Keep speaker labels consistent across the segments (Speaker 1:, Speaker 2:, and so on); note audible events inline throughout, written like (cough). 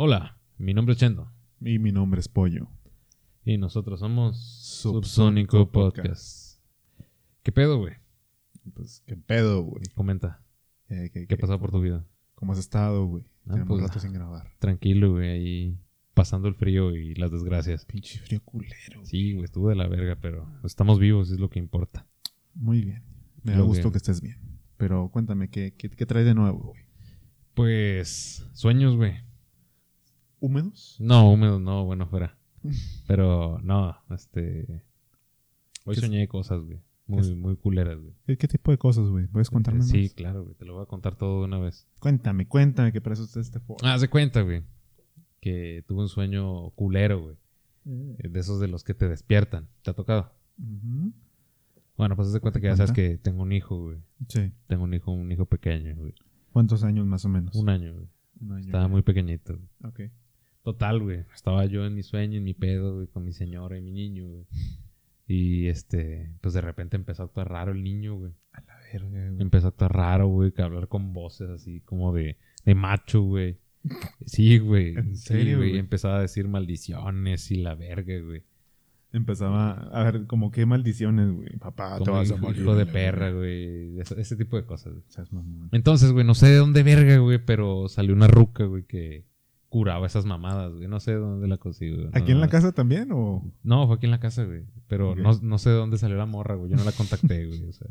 Speaker 1: Hola, mi nombre es Chendo.
Speaker 2: Y mi nombre es Pollo.
Speaker 1: Y nosotros somos
Speaker 2: Subsónico
Speaker 1: Subsónico
Speaker 2: Podcast.
Speaker 1: Podcast. ¿Qué pedo, güey?
Speaker 2: Pues, ¿qué pedo, güey?
Speaker 1: Comenta.
Speaker 2: ¿qué,
Speaker 1: ¿Qué
Speaker 2: qué-
Speaker 1: ha pasado por tu vida?
Speaker 2: ¿Cómo has estado, güey?
Speaker 1: Ah,
Speaker 2: Tenemos
Speaker 1: pues,
Speaker 2: rato sin grabar.
Speaker 1: Tranquilo, güey, ahí pasando el frío y las desgracias.
Speaker 2: Pinche frío culero.
Speaker 1: Sí, güey, estuvo de la verga, pero estamos vivos, es lo que importa.
Speaker 2: Muy bien. Me da gusto
Speaker 1: bien.
Speaker 2: que estés bien. Pero cuéntame, ¿qué, qué, qué traes de nuevo, güey?
Speaker 1: Pues, sueños, güey.
Speaker 2: ¿Húmedos?
Speaker 1: No, húmedo, no, bueno, fuera. (laughs) Pero, no, este... Hoy
Speaker 2: ¿Qué es-
Speaker 1: soñé cosas, güey. Muy,
Speaker 2: es-
Speaker 1: muy culeras, güey.
Speaker 2: ¿Qué, qué tipo de cosas, güey? ¿Puedes contarme
Speaker 1: Sí,
Speaker 2: más?
Speaker 1: claro, güey, te lo voy a contar todo de una vez.
Speaker 2: Cuéntame, cuéntame, que para eso está este foro.
Speaker 1: Ah, de cuenta, güey. Que tuve un sueño culero, güey. Eh, De esos de los que te despiertan. ¿Te ha tocado? Bueno, pues haz de cuenta que ya sabes que tengo un hijo, güey.
Speaker 2: Sí.
Speaker 1: Tengo un hijo, un hijo pequeño, güey.
Speaker 2: ¿Cuántos años más o menos?
Speaker 1: Un año, güey.
Speaker 2: Un año.
Speaker 1: Estaba muy pequeñito. güey.
Speaker 2: Ok.
Speaker 1: Total, güey. Estaba yo en mi sueño, en mi pedo, güey, con mi señora y mi niño, güey. Y este, pues de repente empezó a actuar raro el niño, güey.
Speaker 2: A la verga, güey.
Speaker 1: Empezó a actuar raro, güey, que hablar con voces así como de, de macho, güey. Sí, güey.
Speaker 2: ¿En
Speaker 1: Sí,
Speaker 2: serio,
Speaker 1: güey.
Speaker 2: güey?
Speaker 1: Empezaba a decir maldiciones y la verga, güey.
Speaker 2: Empezaba a ver como qué maldiciones, güey. Papá, te
Speaker 1: Como
Speaker 2: vas a
Speaker 1: hijo,
Speaker 2: morir.
Speaker 1: hijo de perra, güey. Ese, ese tipo de cosas. güey. Entonces, güey, no sé de dónde verga, güey, pero salió una ruca, güey, que curaba esas mamadas, güey. No sé de dónde la consigo.
Speaker 2: ¿Aquí en la casa también o...?
Speaker 1: No, fue aquí en la casa, güey. Pero no, no sé de dónde salió la morra, güey. Yo no la contacté, (laughs) güey. O sea.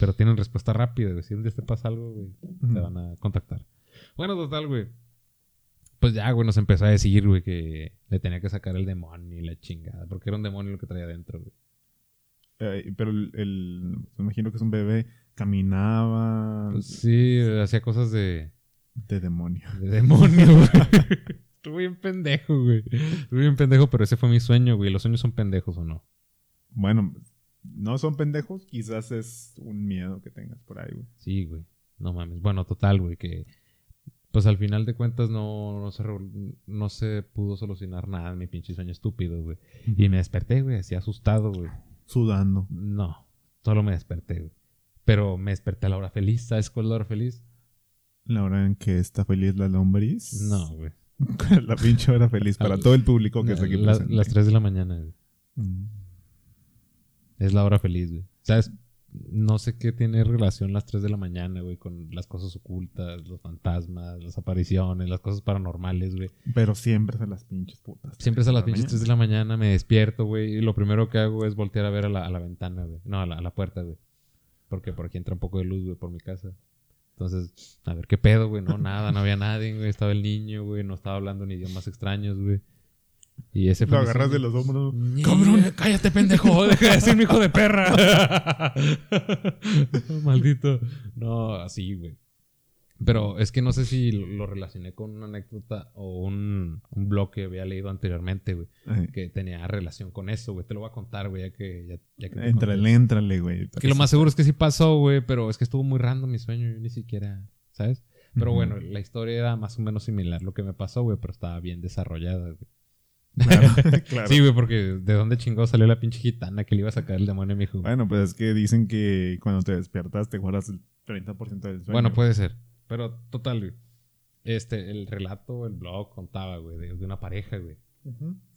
Speaker 1: Pero tienen respuesta rápida, güey. Si un día te pasa algo, güey, te van a contactar. Bueno, total, güey. Pues ya, güey, nos empezó a decir, güey, que le tenía que sacar el demonio y la chingada. Porque era un demonio lo que traía adentro, güey.
Speaker 2: Eh, pero el, el- me imagino que es un bebé, caminaba
Speaker 1: Pues sí, hacía cosas de,
Speaker 2: de demonio.
Speaker 1: de demonio, güey. (laughs) Estuve bien pendejo, güey. Estuve bien pendejo, pero ese fue mi sueño, güey. ¿Los sueños son pendejos o no?
Speaker 2: Bueno, no son pendejos, quizás es un miedo que tengas por ahí, güey.
Speaker 1: Sí, güey. No mames. Bueno, total, güey, que pues al final de cuentas no, no, se, no se pudo solucionar nada en mi pinche sueño estúpido, güey. Y me desperté, güey, así asustado, güey.
Speaker 2: Sudando.
Speaker 1: No, solo me desperté, güey. Pero me desperté a la hora feliz. ¿Sabes cuál es la hora feliz?
Speaker 2: La hora en que está feliz la lombriz.
Speaker 1: No, güey. (laughs)
Speaker 2: la pinche hora feliz para (laughs) todo el público que está aquí
Speaker 1: La-
Speaker 2: presente.
Speaker 1: las 3 de la mañana, güey.
Speaker 2: Mm.
Speaker 1: Es la hora feliz, güey. ¿Sabes? No sé qué tiene relación las 3 de la mañana, güey, con las cosas ocultas, los fantasmas, las apariciones, las cosas paranormales, güey.
Speaker 2: Pero siempre son las pinches putas.
Speaker 1: Siempre es a las pinches 3 de la mañana, me despierto, güey, y lo primero que hago es voltear a ver a la, a la ventana, güey. No, a la, a la puerta, güey. Porque por aquí entra un poco de luz, güey, por mi casa. Entonces, a ver qué pedo, güey. No, nada, no había nadie, güey. Estaba el niño, güey. No estaba hablando ni idiomas extraños, güey. Y ese fue.
Speaker 2: Lo agarras de los hombros.
Speaker 1: ¡Cabrón! (laughs) ¡Cállate, pendejo! ¡Deja de decirme hijo de perra! (laughs) Maldito. No, así, güey. Pero es que no sé si lo relacioné con una anécdota o un, un blog que había leído anteriormente, güey. Que tenía relación con eso, güey. Te lo voy a contar, güey, ya que... Ya, ya que conté.
Speaker 2: éntrale, güey.
Speaker 1: Que lo más seguro es que sí pasó, güey, pero es que estuvo muy random mi sueño. Yo ni siquiera... ¿Sabes? Pero bueno, la historia era más o menos similar lo que me pasó, güey, pero estaba bien desarrollada, güey.
Speaker 2: Claro, (laughs) claro.
Speaker 1: Sí, güey, porque ¿de dónde chingó salió la pinche gitana que le iba a sacar el demonio a mi hijo?
Speaker 2: Bueno, pues es que dicen que cuando te despiertas te guardas el 30% del sueño.
Speaker 1: Bueno, puede ser. Pero total, güey. Este, el relato, el blog contaba, güey, de, de una pareja, güey.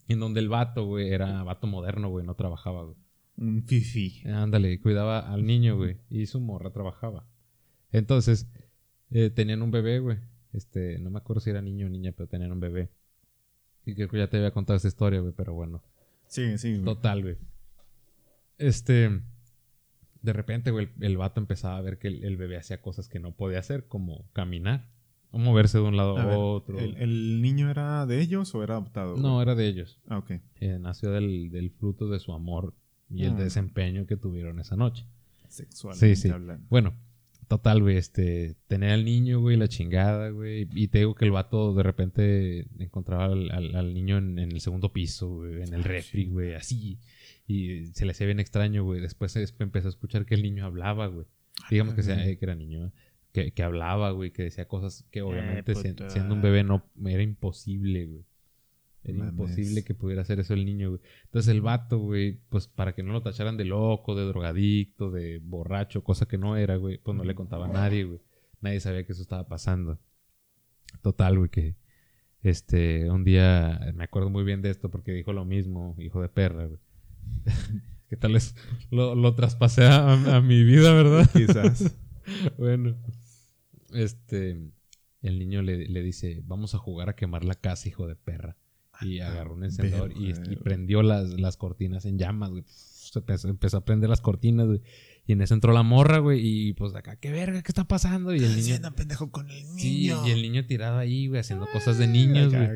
Speaker 1: En donde el vato, güey, era vato moderno, güey, no trabajaba, güey.
Speaker 2: Un fifi.
Speaker 1: Ándale, cuidaba al niño, güey. Y su morra trabajaba. Entonces, eh, tenían un bebé, güey. Este, no me acuerdo si era niño o niña, pero tenían un bebé. Y creo que ya te había contado esta historia, güey, pero bueno.
Speaker 2: Sí, sí. güey.
Speaker 1: Total, güey. Este. De repente, güey, el, el vato empezaba a ver que el, el bebé hacía cosas que no podía hacer, como caminar, o moverse de un lado
Speaker 2: A
Speaker 1: a
Speaker 2: ver,
Speaker 1: otro.
Speaker 2: ¿el, el niño era de ellos o era adoptado? güey?
Speaker 1: No, era de ellos.
Speaker 2: Ah, ok.
Speaker 1: Eh, nació del, del fruto de su amor y el
Speaker 2: Ah.
Speaker 1: desempeño que tuvieron esa noche.
Speaker 2: Sexualmente
Speaker 1: Sí, sí.
Speaker 2: hablando.
Speaker 1: Bueno, total, güey, este, tener al niño, güey, la chingada, güey. Y te digo que el vato de repente encontraba al, al- al niño en, en el segundo piso, güey, en el refri, güey, así. Y se le hacía bien extraño, güey. Después es- empezó a escuchar que el niño hablaba, güey. Digamos que, sea, eh, que era niño, ¿eh? que, que hablaba, güey, que decía cosas que obviamente si-
Speaker 2: puta.
Speaker 1: siendo un bebé no era imposible, güey. Era
Speaker 2: Mames.
Speaker 1: imposible que pudiera hacer eso el niño, güey. Entonces el vato, güey, pues para que no lo tacharan de loco, de drogadicto, de borracho, cosa que no era, güey, pues no le contaba a nadie, güey. Nadie sabía que eso estaba pasando. Total, güey, que Este, un día, me acuerdo muy bien de esto porque dijo lo mismo, hijo de perra, güey. (laughs) que tal vez lo, lo traspasé a, a mi vida, ¿verdad? (laughs)
Speaker 2: Quizás. (laughs)
Speaker 1: bueno, este, el niño le, le dice, vamos a jugar a quemar la casa, hijo de perra. Y agarró un encendedor y, y prendió las, las cortinas en llamas, güey. Se empezó, empezó a prender las cortinas, güey. Y en eso entró la morra, güey. Y pues acá, ¿qué verga? ¿Qué está pasando? Y el niño...
Speaker 2: Haciendo pendejo con el niño.
Speaker 1: Sí, y el niño tirado ahí, güey, haciendo cosas de niños, güey.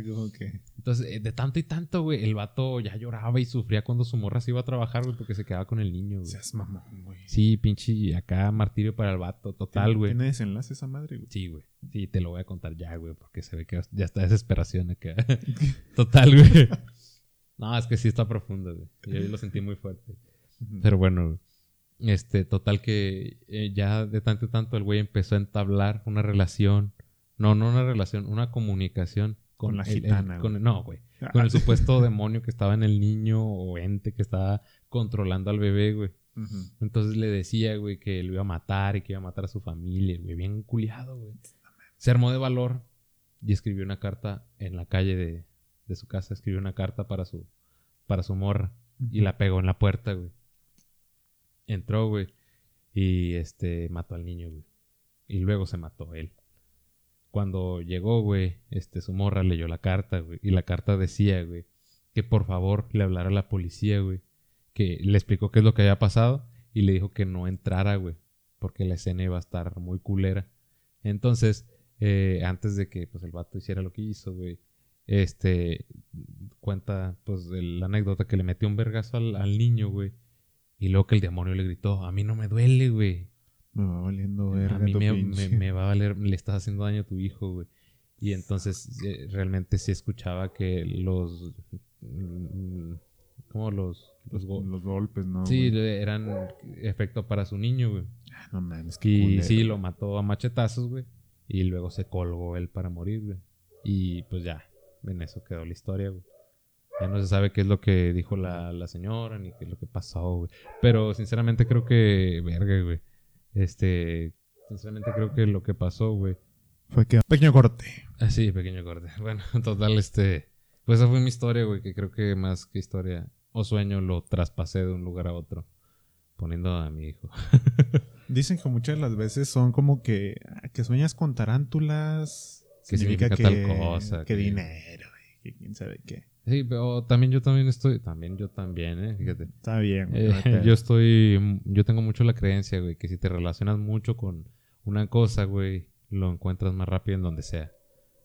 Speaker 1: Entonces, eh, de tanto y tanto, güey, el vato ya lloraba y sufría cuando su morra se iba a trabajar, güey, porque se quedaba con el niño, güey.
Speaker 2: Seas mamón, güey.
Speaker 1: Sí, pinche, acá martirio para el vato, total,
Speaker 2: ¿Tiene-
Speaker 1: güey.
Speaker 2: ¿Tiene desenlace esa madre, güey?
Speaker 1: Sí, güey. Sí, te lo voy a contar ya, güey, porque se ve que ya está desesperación acá. (laughs) Total, güey. (laughs) No, es que sí está profundo, güey. Yo lo sentí muy fuerte. Pero bueno, güey. Este, total que eh, ya de tanto y tanto el güey empezó a entablar una relación. No, no una relación, una comunicación con,
Speaker 2: Con la
Speaker 1: el- el-
Speaker 2: gitana,
Speaker 1: con no, güey. Con el supuesto demonio que estaba en el niño o ente que estaba controlando al bebé, güey. Entonces le decía, güey, que lo iba a matar y que iba a matar a su familia, güey, bien culiado, güey. Se armó de valor y escribió una carta en la calle de, de su casa, escribió una carta para su, para su morra y la pegó en la puerta, güey. Entró, güey, y este mató al niño, güey. Y luego se mató él. Cuando llegó, güey, este su morra leyó la carta, güey, y la carta decía, güey, que por favor le hablara a la policía, güey, que le explicó qué es lo que había pasado y le dijo que no entrara, güey, porque la escena iba a estar muy culera. Entonces, eh, antes de que pues el vato hiciera lo que hizo, güey, este cuenta pues la anécdota que le metió un vergazo al, al niño, güey, y luego que el demonio le gritó, a mí no me duele, güey.
Speaker 2: Me va valiendo verga
Speaker 1: A mí me, me- me va a valer, le estás haciendo daño a tu hijo, güey. Y entonces eh, realmente sí escuchaba que los... mm, ¿Cómo los... los go-
Speaker 2: Los golpes, ¿no?
Speaker 1: sí,
Speaker 2: güey?
Speaker 1: eran efecto para su niño, güey.
Speaker 2: Ah, No mames, qué
Speaker 1: Y
Speaker 2: culero.
Speaker 1: sí, lo mató a machetazos, güey. Y luego se colgó él para morir, güey. Y pues ya, en eso quedó la historia, güey. Ya no se sabe qué es lo que dijo la, la señora, ni qué es lo que pasó, güey. Pero sinceramente creo que, verga, güey. Este, sinceramente creo que lo que pasó, güey.
Speaker 2: Fue que... Pequeño corte.
Speaker 1: Ah, sí, pequeño corte. (laughs) Bueno, en total, este, pues esa fue mi historia, güey, que creo que más que historia o sueño lo traspasé de un lugar a otro, poniendo a mi hijo. (laughs)
Speaker 2: Dicen que muchas de las veces son como que... ah, Que sueñas con tarántulas.
Speaker 1: Que significa tal cosa,
Speaker 2: Que
Speaker 1: que-
Speaker 2: dinero, güey, que quién sabe qué.
Speaker 1: Sí, pero también yo también estoy, también yo también, eh, fíjate.
Speaker 2: Está bien, güey.
Speaker 1: Eh, (laughs) yo estoy, yo tengo mucho la creencia, güey, que si te relacionas mucho con una cosa, güey, lo encuentras más rápido en donde sea.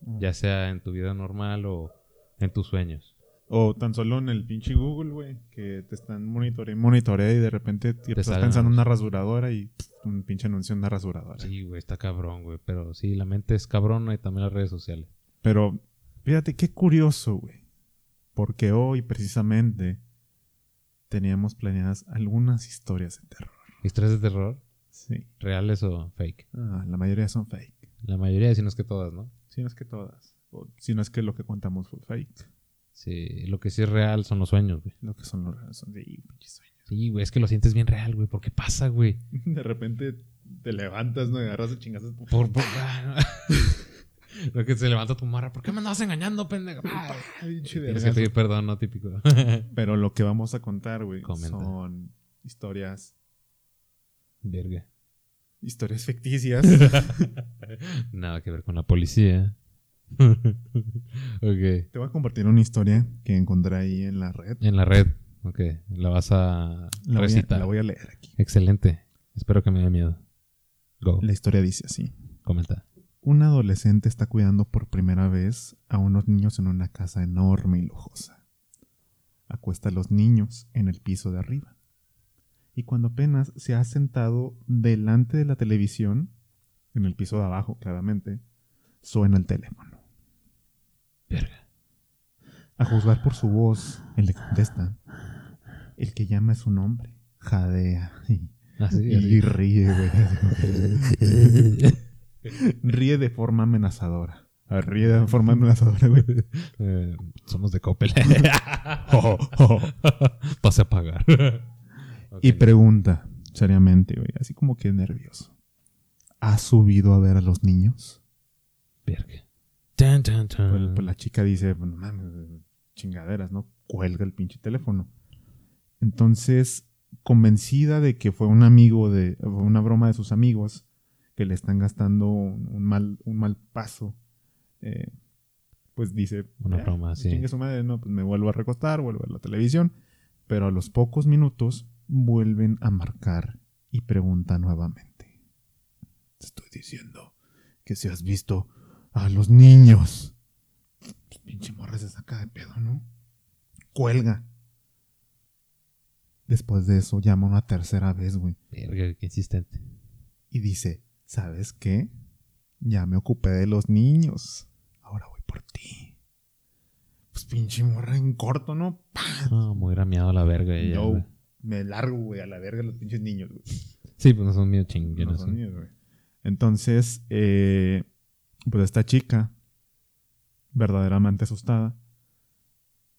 Speaker 2: Mm.
Speaker 1: Ya sea en tu vida normal o en tus sueños.
Speaker 2: O tan solo en el pinche Google, güey, que te están monitoreando, monitorea y de repente te estás
Speaker 1: salen
Speaker 2: pensando en una rasuradora y pff, un pinche anuncio en una rasuradora.
Speaker 1: Sí, güey, está cabrón, güey. Pero sí, la mente es cabrona y también las redes sociales.
Speaker 2: Pero fíjate qué curioso, güey. Porque hoy precisamente teníamos planeadas algunas historias de terror.
Speaker 1: ¿Historias de terror?
Speaker 2: Sí.
Speaker 1: ¿Reales o fake?
Speaker 2: Ah, la mayoría son fake.
Speaker 1: La mayoría, si no es que todas, ¿no?
Speaker 2: Si no es que todas. O si no es que lo que contamos fue fake.
Speaker 1: Sí, lo que sí es real son los sueños, güey.
Speaker 2: Lo que son los reales son de pinches sueños.
Speaker 1: Sí, güey, es que lo sientes bien real, güey. ¿Por qué pasa, güey? (laughs)
Speaker 2: De repente te levantas, ¿no? Y agarras de chingazos.
Speaker 1: Por, (laughs) por... (laughs) Lo que se levanta tu marra. ¿Por qué me andabas engañando, pendejo?
Speaker 2: Ah,
Speaker 1: Tienes que pedir perdón, no típico. (laughs)
Speaker 2: Pero lo que vamos a contar, güey, son historias,
Speaker 1: Verga.
Speaker 2: historias ficticias. (laughs)
Speaker 1: Nada que ver con la policía. (laughs) ok.
Speaker 2: Te voy a compartir una historia que encontré ahí en la red.
Speaker 1: En la red. Ok. La vas a
Speaker 2: La voy a,
Speaker 1: recitar.
Speaker 2: la voy a leer aquí.
Speaker 1: Excelente. Espero que me dé miedo. Go.
Speaker 2: La historia dice así.
Speaker 1: Comenta.
Speaker 2: Un adolescente está cuidando por primera vez a unos niños en una casa enorme y lujosa. Acuesta a los niños en el piso de arriba. Y cuando apenas se ha sentado delante de la televisión, en el piso de abajo claramente, suena el teléfono.
Speaker 1: Verga.
Speaker 2: A juzgar por su voz, él le contesta. El que llama es un hombre. Jadea. Y,
Speaker 1: Así,
Speaker 2: y
Speaker 1: así.
Speaker 2: ríe, güey. (laughs) (laughs) ríe de forma amenazadora. Ríe de forma amenazadora, güey. (laughs)
Speaker 1: Eh, somos de Coppel. (laughs)
Speaker 2: Oh, oh.
Speaker 1: Pase a pagar.
Speaker 2: Y pregunta, seriamente, güey, así como que nervioso. ¿Has subido a ver a los niños?
Speaker 1: Verga. Tan, chan, chan.
Speaker 2: Pues, pues la chica dice, no mames, chingaderas, ¿no? Cuelga el pinche teléfono. Entonces, convencida de que fue un amigo de, una broma de sus amigos que le están gastando un, un mal, un mal paso, eh, pues dice,
Speaker 1: Una
Speaker 2: "Ya,
Speaker 1: broma, sí.
Speaker 2: chingue su madre, no, pues me vuelvo a recostar, vuelvo a la televisión. Pero a los pocos minutos vuelven a marcar y pregunta nuevamente. Te estoy diciendo que si has visto a los niños. Pues, pinche morra se saca de pedo, ¿no? Cuelga. Después de eso llama una tercera vez, güey.
Speaker 1: Verga, qué insistente.
Speaker 2: Y dice, ¿sabes qué? Ya me ocupé de los niños. Ahora voy por ti. Pues pinche morra en corto, ¿no? ¡Pah!
Speaker 1: No, muy rameado a la verga ella,
Speaker 2: No,
Speaker 1: güey.
Speaker 2: me largo, güey, a la verga los pinches niños, güey.
Speaker 1: Sí, pues no son míos
Speaker 2: No
Speaker 1: chinguenos.
Speaker 2: son míos, güey. Entonces, eh, pues esta chica, verdaderamente asustada,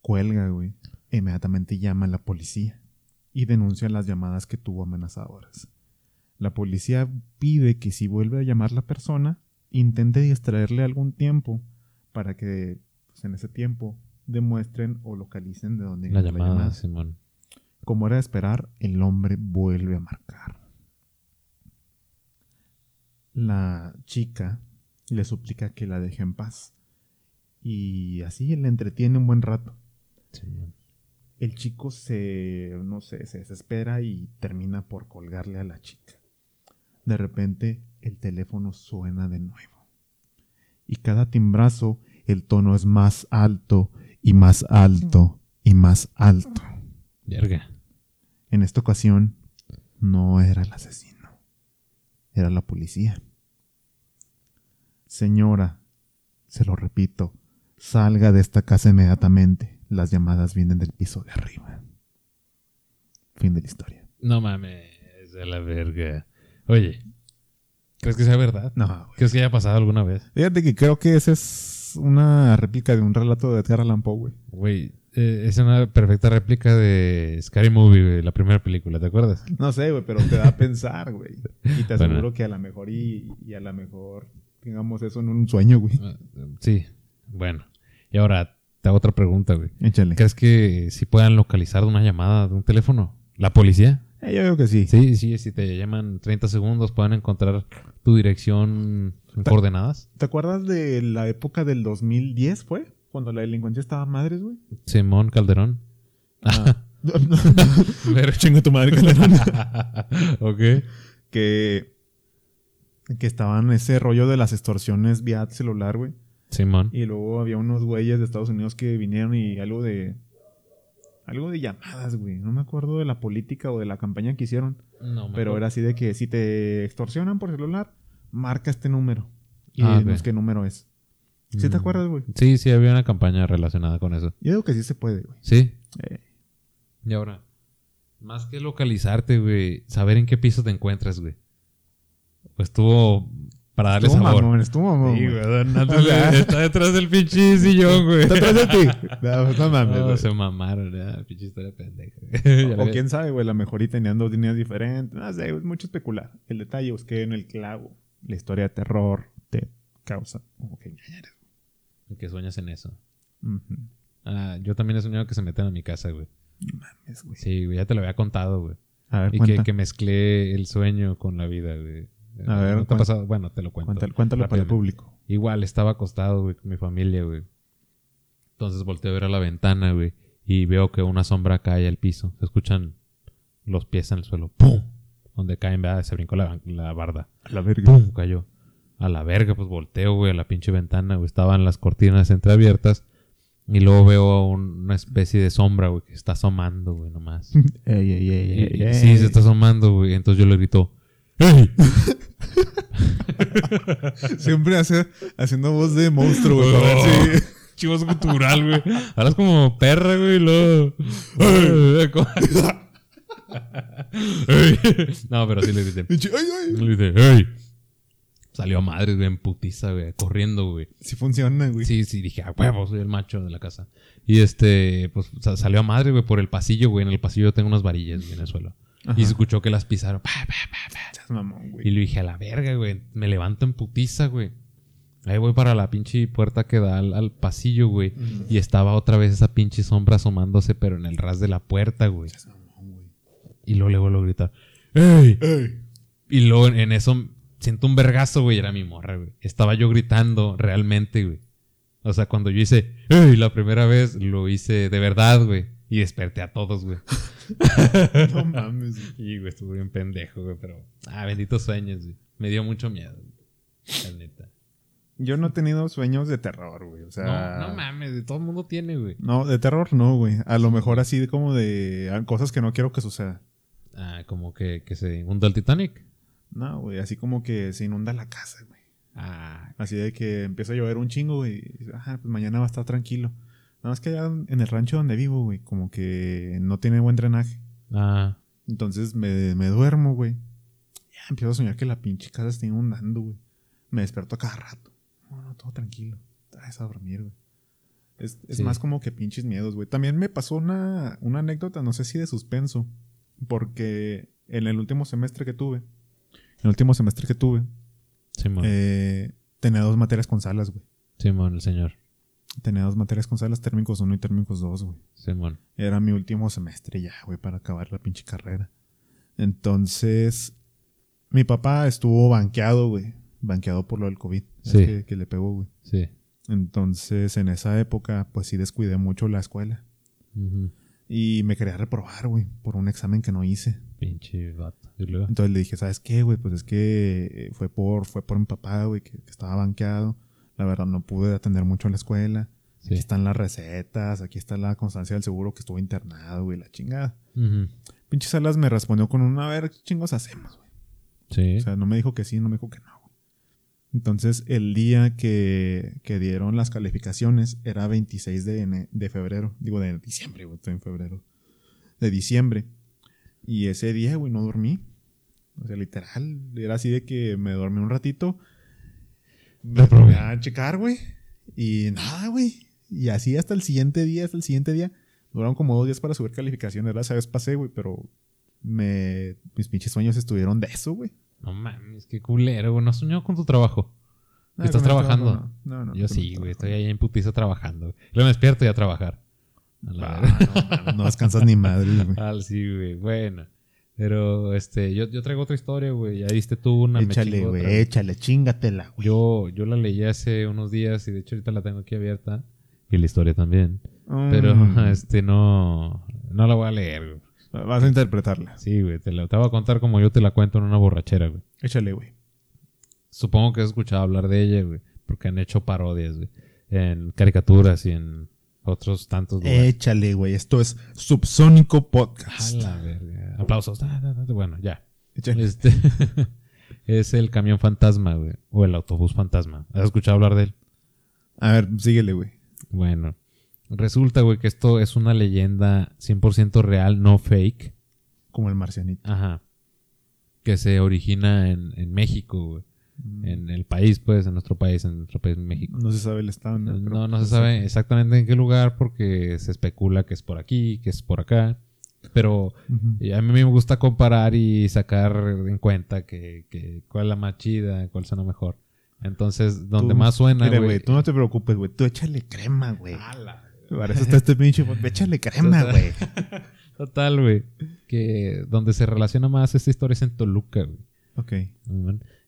Speaker 2: cuelga, güey. e Inmediatamente llama a la policía y denuncia las llamadas que tuvo amenazadoras. La policía pide que si vuelve a llamar la persona, intente distraerle algún tiempo para que pues, en ese tiempo demuestren o localicen de dónde
Speaker 1: La llamada, Simón.
Speaker 2: como era de esperar, el hombre vuelve a marcar. La chica le suplica que la deje en paz. Y así le entretiene un buen rato.
Speaker 1: Simón.
Speaker 2: El chico se, no sé, se desespera y termina por colgarle a la chica. De repente, el teléfono suena de nuevo. Y cada timbrazo, el tono es más alto y más alto y más alto.
Speaker 1: Verga.
Speaker 2: En esta ocasión no era el asesino, era la policía. Señora, se lo repito, salga de esta casa inmediatamente. Las llamadas vienen del piso de arriba. Fin de la historia.
Speaker 1: No mames, a la verga. Oye, ¿crees que sea verdad?
Speaker 2: No, güey.
Speaker 1: ¿Crees que haya pasado alguna vez?
Speaker 2: Fíjate que creo que esa es una réplica de un relato de Edgar Allan Poe, güey.
Speaker 1: Güey, eh, es una perfecta réplica de Scary Movie, güey, la primera película, ¿te acuerdas?
Speaker 2: No sé, güey, pero te da a pensar, güey. Y te (laughs)
Speaker 1: Bueno.
Speaker 2: aseguro que a lo mejor y, y a lo mejor tengamos eso en un sueño, güey.
Speaker 1: Ah, Sí, bueno. Y ahora, te hago otra pregunta, güey.
Speaker 2: Échale.
Speaker 1: ¿Crees que si puedan localizar una llamada de un teléfono? ¿La policía?
Speaker 2: Eh, yo creo que sí.
Speaker 1: Sí, sí, si te llaman 30 segundos, pueden encontrar tu dirección en coordenadas.
Speaker 2: ¿Te acuerdas de la época del 2010, fue? Cuando la delincuencia estaba madres, güey.
Speaker 1: Simón Calderón.
Speaker 2: Ah. (laughs) (laughs)
Speaker 1: Pero
Speaker 2: Chinga tu madre, Calderón. (laughs)
Speaker 1: ok.
Speaker 2: que, que estaban ese rollo de las extorsiones vía celular, güey.
Speaker 1: Simón.
Speaker 2: Y luego había unos güeyes de Estados Unidos que vinieron y algo de... Algo de llamadas, güey. No me acuerdo de la política o de la campaña que hicieron.
Speaker 1: No,
Speaker 2: Pero era así de que si te extorsionan por celular, marca este número. Y
Speaker 1: Ah,
Speaker 2: dinos
Speaker 1: ok.
Speaker 2: qué número es. ¿Sí te
Speaker 1: Mm.
Speaker 2: acuerdas, güey?
Speaker 1: Sí, sí, había una campaña relacionada con eso.
Speaker 2: Yo digo que sí se puede, güey.
Speaker 1: Sí.
Speaker 2: Eh,
Speaker 1: Y ahora, más que localizarte, güey, saber en qué piso te encuentras, güey. Pues estuvo para darle
Speaker 2: estuvo
Speaker 1: sabor.
Speaker 2: mamón, estuvo mamón,
Speaker 1: Sí,
Speaker 2: güey. (laughs) O
Speaker 1: está detrás del pinche sillón, güey.
Speaker 2: Está atrás de ti. (laughs) No, no mames,
Speaker 1: No,
Speaker 2: güey.
Speaker 1: se mamaron, ya, pinche historia pendeja. (laughs)
Speaker 2: O
Speaker 1: le-
Speaker 2: quién sabe, güey, a lo mejor y tenían dos líneas diferentes. No sé, es mucho especular. El detalle, busqué en el clavo. La historia de terror te causa como que.
Speaker 1: Que sueñas en eso. Ah, yo también he soñado que se meten a mi casa, güey.
Speaker 2: No mames, güey.
Speaker 1: Sí, güey, ya te lo había contado, güey.
Speaker 2: A ver,
Speaker 1: Y que, que mezclé el sueño con la vida, güey.
Speaker 2: A ver,
Speaker 1: ¿No te ha pasado? Bueno, te lo cuento.
Speaker 2: Cuéntalo, cuéntalo para el público.
Speaker 1: Igual, estaba acostado, güey, con mi familia, güey. Entonces volteo a ver a la ventana, güey. Y veo que una sombra cae al piso. Se escuchan los pies en el suelo. ¡Pum! Donde caen, ¿verdad? Se brincó la, la barda.
Speaker 2: A la verga.
Speaker 1: ¡Pum! Cayó. A la verga, pues volteo, güey, a la pinche ventana, güey. Estaban las cortinas entreabiertas. Y luego veo un- una especie de sombra, güey, que está asomando, güey, nomás. (laughs)
Speaker 2: Ey, ey, ey.
Speaker 1: sí, se está asomando, güey. Entonces yo le grito, ¡Ey! (laughs) (laughs)
Speaker 2: Siempre hace, haciendo voz de monstruo, güey. para ver
Speaker 1: Oh.
Speaker 2: si- (laughs)
Speaker 1: Chivos cultural, güey. Hablas como perra, güey, y luego. (laughs) No, pero sí le grité. Le grité. Salió a madre, güey, en putiza, güey, corriendo, güey.
Speaker 2: Sí funciona, güey.
Speaker 1: Sí, sí, dije, a huevo, soy el macho de la casa. Y este, pues sa- salió a madre, güey, por el pasillo, güey. En el pasillo tengo unas varillas, güey, en el suelo.
Speaker 2: Ajá.
Speaker 1: Y se escuchó que las pisaron. Pa, pa, pa, pa.
Speaker 2: Seas mamón, güey.
Speaker 1: Y le dije, a la verga, güey. Me levanto en putiza, güey. Ahí voy para la pinche puerta que da al, al pasillo, güey. Y estaba otra vez esa pinche sombra asomándose, pero en el ras de la puerta, güey. Y luego le vuelvo a gritar, ¡Ey! Y luego en, en eso siento un vergazo, güey. Era mi morra, güey. Estaba yo gritando realmente, güey. O sea, cuando yo hice, ¡Ey! La primera vez lo hice de verdad, güey. Y desperté a todos, güey. (laughs)
Speaker 2: No mames. güey.
Speaker 1: Y, güey, estuve bien pendejo, güey. Pero, ah, benditos sueños, güey. Me dio mucho miedo, güey. La neta.
Speaker 2: Yo no he tenido sueños de terror, güey. O sea.
Speaker 1: no, no mames, de todo el mundo tiene, güey.
Speaker 2: No, de terror no, güey. A lo mejor así de como de ah, cosas que no quiero que suceda.
Speaker 1: Ah, como que, que se inunda el Titanic.
Speaker 2: No, güey. Así como que se inunda la casa, güey.
Speaker 1: Ah,
Speaker 2: Así de que empieza a llover un chingo, güey. Ah, pues mañana va a estar tranquilo. Nada más que allá en el rancho donde vivo, güey, como que no tiene buen drenaje.
Speaker 1: ah,
Speaker 2: Entonces me, me duermo, güey. Ya empiezo a soñar que la pinche casa está inundando, güey. Me despierto a cada rato. No, no, todo tranquilo. Vas a dormir, güey. Es, es
Speaker 1: Sí.
Speaker 2: más como que pinches miedos, güey. También me pasó una, una anécdota, no sé si de suspenso. Porque en el último semestre que tuve, en el último semestre que tuve,
Speaker 1: Simón.
Speaker 2: eh, tenía dos materias con salas, güey.
Speaker 1: Simón, el señor.
Speaker 2: Tenía dos materias con salas, térmicos 1 y térmicos 2, güey.
Speaker 1: Simón.
Speaker 2: Era mi último semestre ya, güey, para acabar la pinche carrera. Entonces, mi papá estuvo banqueado, güey. Banqueado por lo del COVID. Es
Speaker 1: Sí.
Speaker 2: Que, que le pegó, güey.
Speaker 1: Sí.
Speaker 2: Entonces, en esa época, pues sí descuidé mucho la escuela. Y me quería reprobar, güey, por un examen que no hice.
Speaker 1: Pinche vato.
Speaker 2: Entonces le dije, ¿sabes qué, güey? Pues es que eh, fue por, fue por mi papá, güey, que, que estaba banqueado. La verdad, no pude atender mucho a la escuela.
Speaker 1: Sí.
Speaker 2: Aquí están las recetas, aquí está la constancia del seguro que estuvo internado, güey, la chingada.
Speaker 1: Ujú.
Speaker 2: Pinche Salas me respondió con una, a ver, ¿qué chingos hacemos, güey?
Speaker 1: Sí.
Speaker 2: O sea, no me dijo que sí, no me dijo que no, güey. Entonces, el día que, que dieron las calificaciones era 26 de, de febrero. Digo, de diciembre, güey, estoy en febrero. De diciembre. Y ese día, güey, no dormí. O sea, literal, era así de que me dormí un ratito. Me
Speaker 1: Reprobé.
Speaker 2: probé a checar, güey. Y nada, güey. Y así hasta el siguiente día, hasta el siguiente día. Duraron como dos días para subir calificaciones. Esa vez pasé, güey, pero me, mis pinches sueños estuvieron de eso, güey.
Speaker 1: No mames, qué culero, güey. ¿No has soñado con tu trabajo?
Speaker 2: Ah,
Speaker 1: ¿Estás trabajando?
Speaker 2: trabajo, No, no, no,
Speaker 1: Yo sí, güey. Estoy ahí en putiza trabajando. Luego me despierto y a trabajar. A la
Speaker 2: Ah, no, no descansas ni madre, güey. (laughs)
Speaker 1: Ah, sí, güey. Bueno. Pero, este, yo, yo traigo otra historia, güey. Ya viste tú una.
Speaker 2: échale, güey, échale, chingatela, güey.
Speaker 1: Yo, yo la leí hace unos días y de hecho ahorita la tengo aquí abierta. Y la historia también. Pero,
Speaker 2: Mm, (laughs)
Speaker 1: este, no... No la voy a leer, güey.
Speaker 2: Vas a interpretarla.
Speaker 1: Sí, güey. Te la te voy a contar como yo te la cuento en una borrachera, güey.
Speaker 2: Échale, güey.
Speaker 1: Supongo que has escuchado hablar de ella, güey. Porque han hecho parodias, güey. En caricaturas y en otros tantos lugares.
Speaker 2: Échale, güey. Esto es Subsónico
Speaker 1: A
Speaker 2: Podcast.
Speaker 1: la verga. Aplausos. Bueno, ya.
Speaker 2: Échale.
Speaker 1: Este (laughs) es el camión fantasma, güey. O el autobús fantasma. ¿Has escuchado hablar de él?
Speaker 2: A ver, síguele, güey.
Speaker 1: Bueno. Resulta, güey, que esto es una leyenda 100% real, no fake.
Speaker 2: Como el marcianito.
Speaker 1: Ajá. Que se origina en, en México, güey. En el país, pues, en nuestro país, en nuestro país, México.
Speaker 2: No se sabe el estado, ¿no?
Speaker 1: No, no se sabe exactamente en qué lugar porque se especula que es por aquí, que es por acá. Pero a mí me gusta comparar y sacar en cuenta que, que cuál es la más chida, cuál suena mejor. Entonces, donde
Speaker 2: Tú-
Speaker 1: más suena,
Speaker 2: Mira,
Speaker 1: güey.
Speaker 2: güey, tú no te preocupes, güey. Tú échale crema, güey. Para eso está este pinche. Échale crema,
Speaker 1: Total.
Speaker 2: güey. (laughs)
Speaker 1: Total, güey. Que donde se relaciona más esta historia es en Toluca, güey.
Speaker 2: Ok.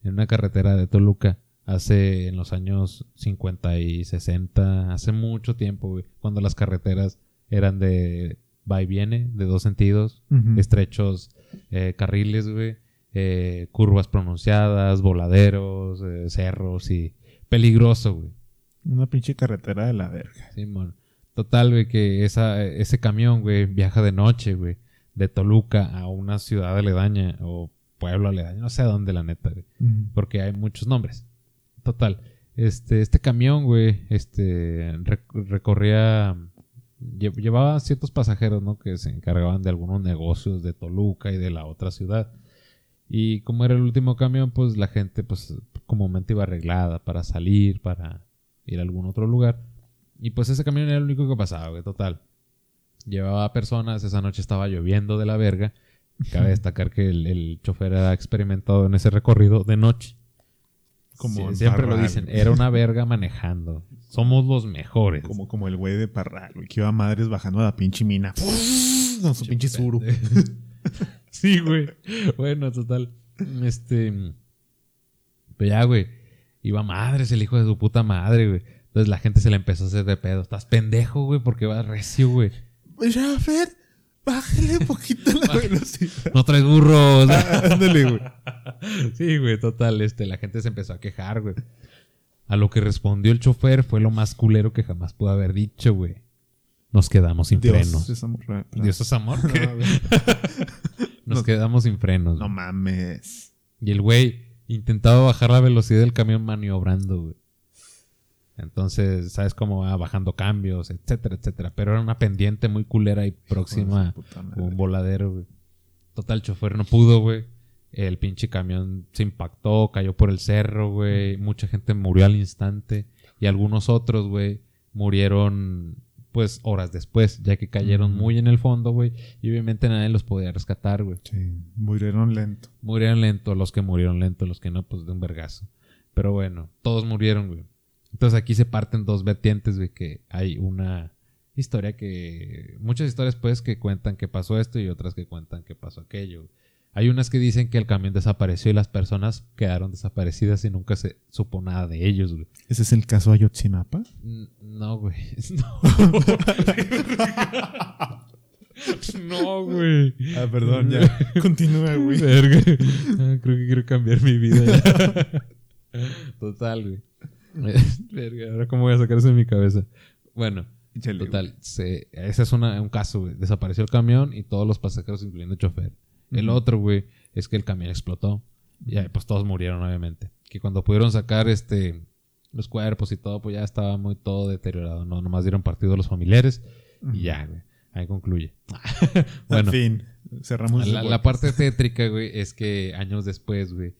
Speaker 1: En una carretera de Toluca. Hace en los años 50 y 60, hace mucho tiempo, güey. Cuando las carreteras eran de va y viene, de dos sentidos. Estrechos eh, carriles, güey, eh, curvas pronunciadas, voladeros, eh, cerros y peligroso, güey.
Speaker 2: Una pinche carretera de la verga.
Speaker 1: Simón. Total, güey, que esa, ese camión, güey, viaja de noche, güey, de Toluca a una ciudad aledaña o pueblo aledaño, no sé a dónde, la neta, güey, porque hay muchos nombres. Total, este, este camión, güey, este, rec- recorría, lle- llevaba ciertos pasajeros, ¿no? Que se encargaban de algunos negocios de Toluca y de la otra ciudad. Y como era el último camión, pues la gente, pues, comúnmente iba arreglada para salir, para ir a algún otro lugar. Y pues ese camión era el único que pasaba, güey, total. Llevaba personas, esa noche estaba lloviendo de la verga. Cabe destacar que el, el chofer era experimentado en ese recorrido de noche.
Speaker 2: Como
Speaker 1: Sí, siempre lo dicen,
Speaker 2: güey.
Speaker 1: era una verga manejando. Somos los mejores.
Speaker 2: Como, como el güey de Parral, güey, que iba a madres bajando a la pinche mina. (laughs) Con su pinche suru. (laughs)
Speaker 1: sí, güey. Bueno, total. Este. Pero ya, güey. Iba madres el hijo de su puta madre, güey. Entonces la gente se le empezó a hacer de pedo. Estás pendejo, güey, porque va recio, güey.
Speaker 2: Ya, Fer, bájale un poquito la velocidad.
Speaker 1: No traes burros. (laughs)
Speaker 2: Ándale, güey.
Speaker 1: sí, güey, total. Este, la gente se empezó a quejar, güey. A lo que respondió el chofer fue lo más culero que jamás pudo haber dicho, güey. Nos quedamos sin frenos.
Speaker 2: es amor.
Speaker 1: Dios es amor. (laughs)
Speaker 2: No. (laughs)
Speaker 1: Nos
Speaker 2: No.
Speaker 1: quedamos sin frenos.
Speaker 2: No mames.
Speaker 1: Y el güey intentaba bajar la velocidad del camión maniobrando, güey. Entonces, ¿sabes cómo va bajando cambios, etcétera, etcétera? Pero era una pendiente muy culera y próxima a un voladero, güey. Total, el chofer no pudo, güey. El pinche camión se impactó, cayó por el cerro, güey. Mucha gente murió al instante. Y algunos otros, güey, murieron, pues, horas después, ya que cayeron muy en el fondo, güey. Y obviamente nadie los podía rescatar, güey.
Speaker 2: Sí, murieron lento.
Speaker 1: Murieron lento, los que murieron lento, los que no, pues de un vergazo. Pero bueno, todos murieron, güey. Entonces aquí se parten dos vertientes, güey, que hay una historia que... Muchas historias, pues, que cuentan que pasó esto y otras que cuentan que pasó aquello. Hay unas que dicen que el camión desapareció y las personas quedaron desaparecidas y nunca se supo nada de ellos, güey.
Speaker 2: ¿Ese es el caso Ayotzinapa?
Speaker 1: N- No, güey. (laughs) No. (laughs) no, güey.
Speaker 2: Ah, perdón, ya. (laughs) Continúa, güey.
Speaker 1: Verga. Ah, Creo que quiero cambiar mi vida ya. Total, güey. (laughs) Verga, ahora cómo voy a sacar eso de mi cabeza. Bueno, total. Se, ese es una- un caso, güey. Desapareció el camión y todos los pasajeros, incluyendo el chofer. El otro, güey, es que el camión explotó. Y ahí, pues todos murieron, obviamente. Que cuando pudieron sacar este los cuerpos y todo, pues ya estaba muy todo deteriorado. No, nomás dieron partido a los familiares y ya, güey. Ahí concluye. (laughs) bueno,
Speaker 2: En fin, cerramos
Speaker 1: la, la parte tétrica, güey, es que años después, güey,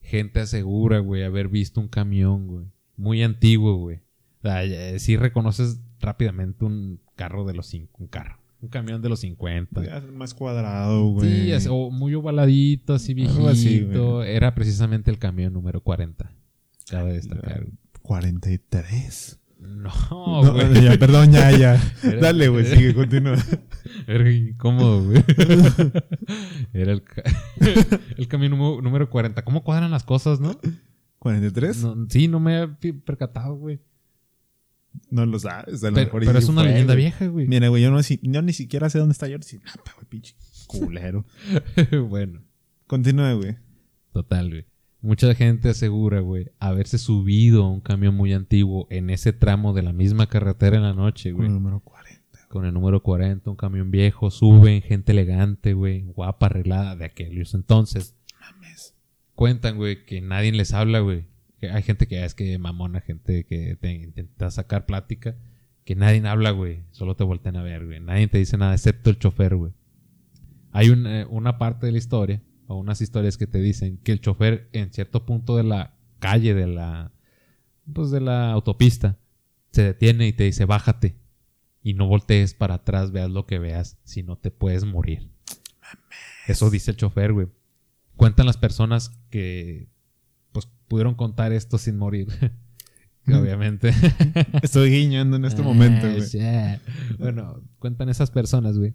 Speaker 1: gente asegura, güey, haber visto un camión, güey, muy antiguo, güey. O sea, ya- sí reconoces rápidamente un carro de los cinco, un carro, un camión de los 50.
Speaker 2: Ya, Más cuadrado, güey.
Speaker 1: Sí, así- o muy ovaladito, así viejito.
Speaker 2: Así.
Speaker 1: Era precisamente el camión número 40. Cabe destacar. güey.
Speaker 2: 43.
Speaker 1: No,
Speaker 2: No,
Speaker 1: güey. (laughs)
Speaker 2: ya, perdón, ya, ya. (laughs)
Speaker 1: Era-
Speaker 2: Dale, güey, sigue, continúa. (laughs)
Speaker 1: Era incómodo, güey. Era el, el camión número 40. ¿Cómo cuadran las cosas, no?
Speaker 2: ¿43? No,
Speaker 1: No, sí, no me he percatado, güey.
Speaker 2: lo sabes. A lo
Speaker 1: Pero,
Speaker 2: mejor
Speaker 1: pero es una
Speaker 2: fue,
Speaker 1: leyenda
Speaker 2: güey.
Speaker 1: vieja, güey.
Speaker 2: Mira, güey, yo, no, si- yo ni siquiera sé dónde está Ayotzinapa, güey, pinche culero. (laughs)
Speaker 1: bueno,
Speaker 2: Continúa, güey.
Speaker 1: total, güey. Mucha gente asegura, güey, haberse subido a un camión muy antiguo en ese tramo de la misma carretera en la noche,
Speaker 2: Con
Speaker 1: güey.
Speaker 2: el número 40.
Speaker 1: Con el número 40, un camión viejo, suben, gente elegante, güey, guapa, arreglada de aquellos entonces. Cuentan, güey, que nadie les habla, güey. Hay gente que es que mamona, gente que te intenta sacar plática, que nadie habla, güey. Solo te voltean a ver, güey. Nadie te dice nada, excepto el chofer, güey. Hay un, eh, una parte de la historia, o unas historias que te dicen que el chofer en cierto punto de la calle, de la, pues de la autopista, se detiene y te dice, bájate. Y no voltees para atrás, veas lo que veas, si no te puedes morir. Eso dice el chofer, güey. Cuentan las personas que pues pudieron contar esto sin morir. (laughs) Obviamente. (laughs)
Speaker 2: Estoy guiñando en este momento,
Speaker 1: Ah,
Speaker 2: güey.
Speaker 1: sí. Bueno, cuentan esas personas, güey,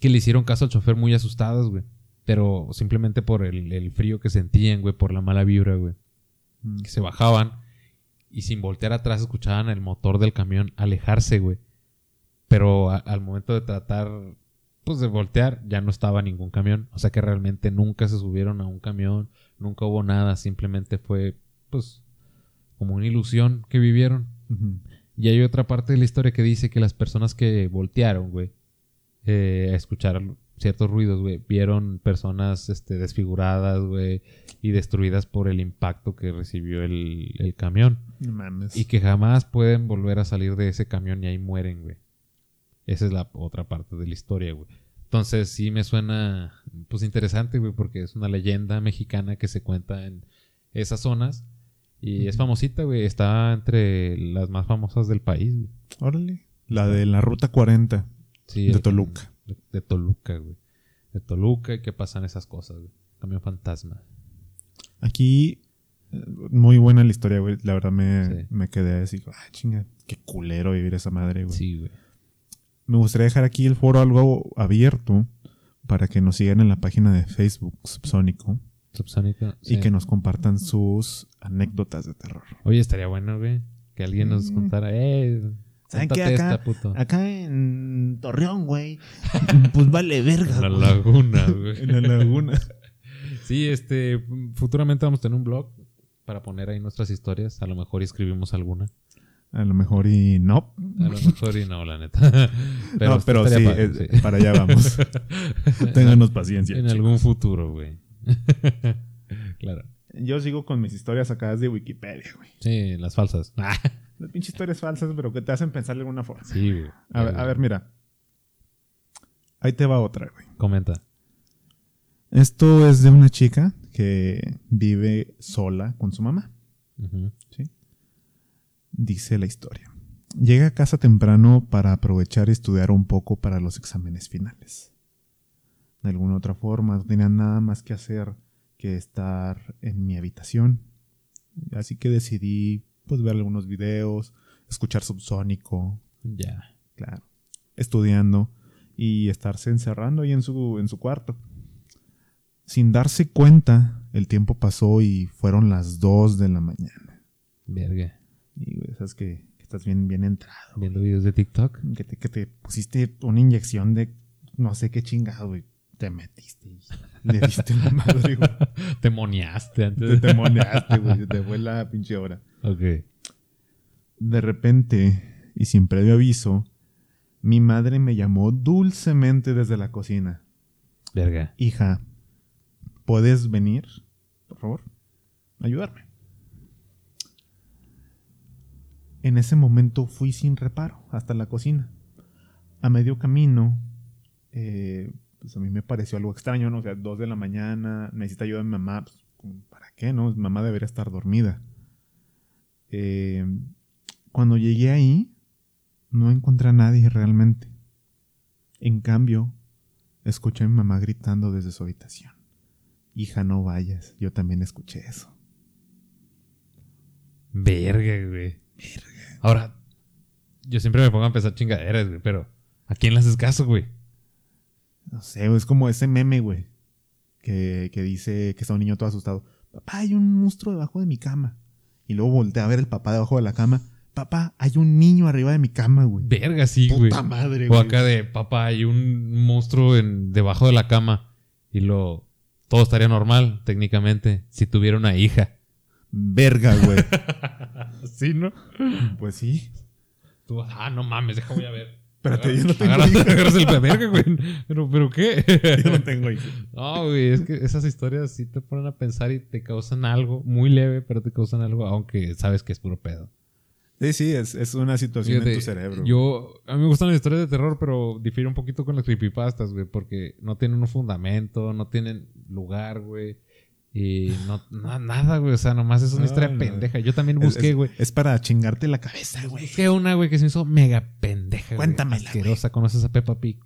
Speaker 1: que le hicieron caso al chofer muy asustadas, güey. Pero simplemente por el, el frío que sentían, güey, por la mala vibra, güey.
Speaker 2: Mm.
Speaker 1: Que se bajaban y sin voltear atrás escuchaban el motor del camión alejarse, güey. Pero a- al momento de tratar, pues de voltear, ya no estaba ningún camión. O sea que realmente nunca se subieron a un camión, nunca hubo nada, simplemente fue, pues, como una ilusión que vivieron. Y hay otra parte de la historia que dice que las personas que voltearon, güey, eh, a escuchar ciertos ruidos, güey, vieron personas este, desfiguradas, güey, y destruidas por el impacto que recibió el, el camión.
Speaker 2: Mames.
Speaker 1: Y que jamás pueden volver a salir de ese camión y ahí mueren, güey. Esa es la otra parte de la historia, güey. Entonces sí me suena, pues interesante, güey, porque es una leyenda mexicana que se cuenta en esas zonas. Y es famosita, güey. Está entre las más famosas del país, güey.
Speaker 2: Órale. La de la ruta 40.
Speaker 1: Sí,
Speaker 2: De Toluca.
Speaker 1: De, de Toluca, güey. De Toluca y que pasan esas cosas, güey. Camión fantasma.
Speaker 2: Aquí Muy buena la historia, güey. La verdad me,
Speaker 1: Sí.
Speaker 2: me quedé así, ah, chinga, qué culero vivir esa madre, güey.
Speaker 1: Sí, güey.
Speaker 2: Me gustaría dejar aquí el foro algo abierto para que nos sigan en la página de Facebook Subsónico
Speaker 1: Subsónico.
Speaker 2: y
Speaker 1: sí.
Speaker 2: que nos compartan sus anécdotas de terror.
Speaker 1: Oye, estaría bueno, güey. Que alguien nos contara, eh.
Speaker 3: ¿Saben qué? Acá-
Speaker 1: esta, puto.
Speaker 3: Acá en Torreón, güey. (laughs) Pues vale verga,
Speaker 1: En la laguna, (laughs) güey.
Speaker 2: En la laguna.
Speaker 1: Sí, este, futuramente vamos a tener un blog para poner ahí nuestras historias. A lo mejor escribimos alguna.
Speaker 2: A lo mejor y no.
Speaker 1: A lo mejor y no, la neta. (laughs)
Speaker 2: no, pero sí, para allá vamos. (laughs) Ténganos paciencia.
Speaker 1: En
Speaker 2: chicos.
Speaker 1: algún futuro, güey. (laughs) claro.
Speaker 2: Yo sigo con mis historias sacadas de Wikipedia, güey.
Speaker 1: Sí, las falsas.
Speaker 2: Las pinches historias falsas, pero que te hacen pensar de alguna forma.
Speaker 1: sí, güey.
Speaker 2: A ver, a ver, mira. Ahí te va otra, güey.
Speaker 1: Comenta.
Speaker 2: Esto es de una chica que vive sola con su mamá. ¿sí? Dice la historia. Llega a casa temprano para aprovechar y estudiar un poco para los exámenes finales. De alguna otra forma, no tenía nada más que hacer que estar en mi habitación. Así que decidí pues ver algunos videos, escuchar subsónico,
Speaker 1: Ya.
Speaker 2: claro, estudiando y estarse encerrando ahí en su, en su cuarto. Sin darse cuenta, el tiempo pasó y fueron las 2 de la mañana.
Speaker 1: Verga.
Speaker 2: Que, que estás bien, bien entrado.
Speaker 1: Viendo videos de TikTok.
Speaker 2: Que te, que te pusiste una inyección de no sé qué chingado, güey. Te metiste y (laughs) le diste la madre, güey. (laughs)
Speaker 1: Te moneaste
Speaker 2: Te
Speaker 1: antes.
Speaker 2: demoneaste, güey. se (laughs) Te fue la pinche hora.
Speaker 1: ok.
Speaker 2: De repente, y sin previo aviso, mi madre me llamó dulcemente desde la cocina.
Speaker 1: Verga.
Speaker 2: Hija, ¿puedes venir? Por favor, ayudarme. En ese momento fui sin reparo hasta la cocina. A medio camino, eh, pues a mí me pareció algo extraño, ¿no? O sea, dos de la mañana, necesita ayuda de mi mamá. Pues, ¿Para qué, no? Mi mamá debería estar dormida. Eh, cuando llegué ahí, no encontré a nadie realmente. En cambio, escuché a mi mamá gritando desde su habitación. Hija, no vayas. Yo también escuché eso.
Speaker 1: Verga, güey. Ahora, yo siempre me pongo a pensar chingaderas, güey, pero ¿a quién le haces caso, güey?
Speaker 2: No sé, es como ese meme, güey. Que, que dice que está un niño todo asustado. Papá, hay un monstruo debajo de mi cama. Y luego voltea a ver el papá debajo de la cama. Papá, hay un niño arriba de mi cama, güey.
Speaker 1: Verga, sí, güey.
Speaker 2: Puta madre,
Speaker 1: O
Speaker 2: güey.
Speaker 1: acá de, papá, hay un monstruo en, debajo de la cama. Y lo... Todo estaría normal, técnicamente, si tuviera una hija.
Speaker 2: Verga, güey. (laughs)
Speaker 1: Sí, ¿no?
Speaker 2: pues sí.
Speaker 1: Tú, ah, no mames, deja voy a ver.
Speaker 2: Espérate, yo no tengo
Speaker 1: Agarras,
Speaker 2: hija.
Speaker 1: agarras el verga, güey. Pero, pero ¿qué?
Speaker 2: Yo no tengo hija.
Speaker 1: No, güey, es que esas historias sí te ponen a pensar y te causan algo muy leve, pero te causan algo, aunque sabes que es puro pedo.
Speaker 2: Sí, sí, es, es una situación
Speaker 1: Fíjate,
Speaker 2: en tu cerebro.
Speaker 1: Yo, a mí me gustan las historias de terror, pero difiere un poquito con las creepypastas, güey, porque no tienen un fundamento, no tienen lugar, güey. Y no, na- nada, güey. O sea, nomás es una
Speaker 2: No,
Speaker 1: historia
Speaker 2: no.
Speaker 1: pendeja. Yo también busqué, güey.
Speaker 2: Es, para chingarte la cabeza, güey.
Speaker 1: Busqué una, güey, que se me hizo mega pendeja. güey.
Speaker 2: Cuéntamela,
Speaker 1: Asquerosa. ¿Conoces a Peppa Pig?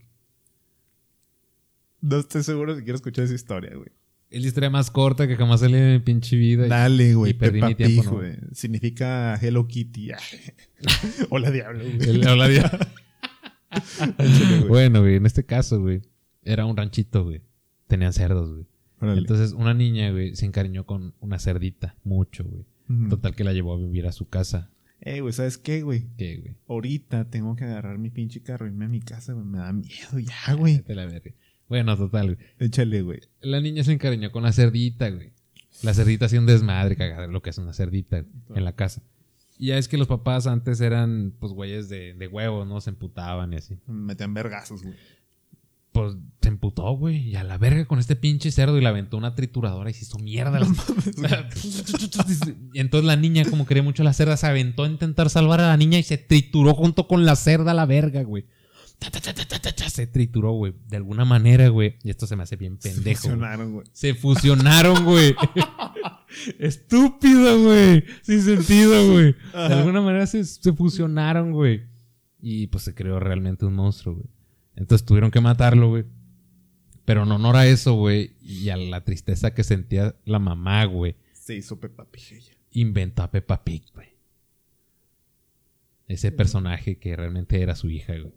Speaker 2: No estoy seguro si quiero escuchar esa historia, güey.
Speaker 1: Es la historia más corta que jamás salió en mi pinche vida.
Speaker 2: Dale, güey. Peppa
Speaker 1: mi tiempo,
Speaker 2: Pig, güey. Significa Hello Kitty. (laughs) Hola, diablo, güey.
Speaker 1: El- la dia-
Speaker 2: Échale, güey.
Speaker 1: bueno, güey, en este caso, güey, era un ranchito, güey. Tenían cerdos, güey.
Speaker 2: Órale.
Speaker 1: Entonces, una niña, güey, se encariñó con una cerdita, mucho, güey. Total que la llevó a vivir a su casa.
Speaker 2: Eh, güey, ¿sabes qué, güey?
Speaker 1: ¿Qué, güey?
Speaker 2: Ahorita tengo que agarrar mi pinche carro y irme a mi casa, güey. Me da miedo ya, güey.
Speaker 1: A la verga. Bueno, total, güey.
Speaker 2: Échale, güey.
Speaker 1: La niña se encariñó con la cerdita, güey. La cerdita hacía un desmadre, cagada, lo que hace una cerdita en la casa. Y ya es que los papás antes eran, pues, güeyes de, de huevos, ¿no? Se emputaban y así.
Speaker 2: Me metían vergazos, güey.
Speaker 1: Pues se emputó, güey. Y a la verga con este pinche cerdo y le aventó una trituradora y se hizo mierda. (laughs) (laughs) y entonces la niña, como quería mucho a la cerda, se aventó a intentar salvar a la niña y se trituró junto con la cerda a la verga, güey. Se trituró, güey. De alguna manera, güey. Y esto se me hace bien pendejo. güey.
Speaker 2: Funcionaron, güey.
Speaker 1: Se fusionaron, güey. (laughs) Estúpido, güey. Sin sentido, güey. De alguna manera se, se fusionaron, güey. Y pues se creó realmente un monstruo, güey. Entonces tuvieron que matarlo, güey. Pero en honor a eso, güey, y a la tristeza que sentía la mamá, güey,
Speaker 2: Se hizo Peppa Pig ella.
Speaker 1: inventó a Peppa Pig, güey. Ese personaje que realmente era su hija, güey.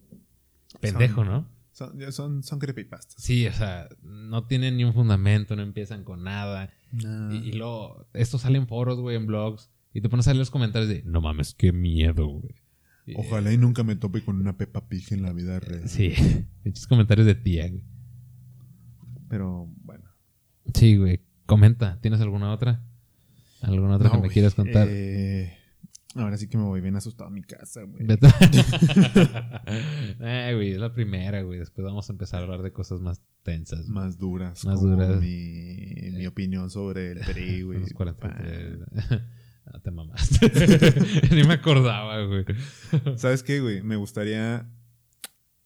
Speaker 1: Pendejo, ¿no?
Speaker 2: Son, son, son creepypastas.
Speaker 1: Sí, o sea, no tienen ni un fundamento, no empiezan con nada.
Speaker 2: No.
Speaker 1: Y, y luego, esto sale en foros, güey, en blogs. Y te pones a leer los comentarios de, no mames, qué miedo, güey.
Speaker 2: Ojalá y nunca me tope con una Peppa Pig en la vida real.
Speaker 1: Sí, (laughs) muchos comentarios de tía, güey.
Speaker 2: Pero bueno.
Speaker 1: Sí, güey. Comenta, ¿tienes alguna otra? ¿Alguna otra
Speaker 2: No,
Speaker 1: que me
Speaker 2: güey.
Speaker 1: quieras contar?
Speaker 2: Eh, ahora sí que me voy bien asustado a mi casa, güey.
Speaker 1: Vete. (laughs) eh, güey, es la primera, güey. Después vamos a empezar a hablar de cosas más tensas. güey.
Speaker 2: Más duras.
Speaker 1: Más
Speaker 2: como
Speaker 1: duras.
Speaker 2: Mi, mi opinión sobre el (laughs) PRI, güey.
Speaker 1: Los 43. Ah, te mamaste. (laughs) Ni me acordaba, güey.
Speaker 2: ¿Sabes qué, güey? Me gustaría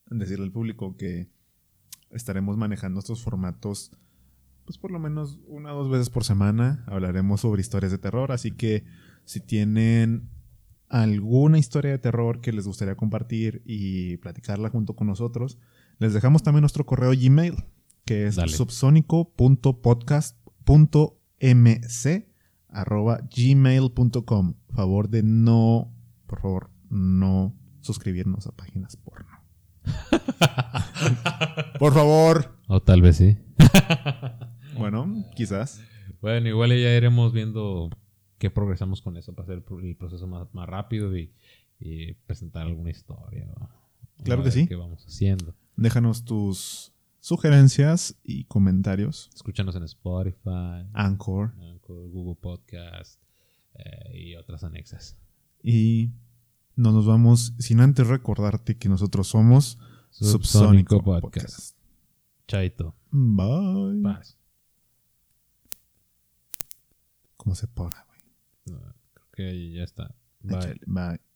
Speaker 2: decirle al público que estaremos manejando estos formatos, pues por lo menos una o dos veces por semana. Hablaremos sobre historias de terror, así que si tienen alguna historia de terror que les gustaría compartir y platicarla junto con nosotros, les dejamos también nuestro correo Gmail, que es subsónico.podcast.mc arroba gmail.com. Favor de no, por favor, no suscribirnos a páginas porno. (laughs) por favor.
Speaker 1: O tal vez sí. (laughs)
Speaker 2: Bueno, quizás.
Speaker 1: Bueno, igual ya iremos viendo qué progresamos con eso para hacer el pro- el proceso más, más rápido y, y presentar alguna historia. ¿no?
Speaker 2: Claro que sí.
Speaker 1: ¿Qué vamos haciendo?
Speaker 2: Déjanos tus sugerencias y comentarios.
Speaker 1: Escúchanos en Spotify,
Speaker 2: Anchor.
Speaker 1: Anchor, Google Podcast eh, y otras anexas.
Speaker 2: Y no nos vamos sin antes recordarte que nosotros somos
Speaker 1: Subsónico
Speaker 2: Subsónico
Speaker 1: Podcast.
Speaker 2: Podcast.
Speaker 1: Chaito.
Speaker 2: Bye.
Speaker 1: Paz.
Speaker 2: ¿Cómo se para, güey?
Speaker 1: No, creo que ya está. Bye.
Speaker 2: Bye.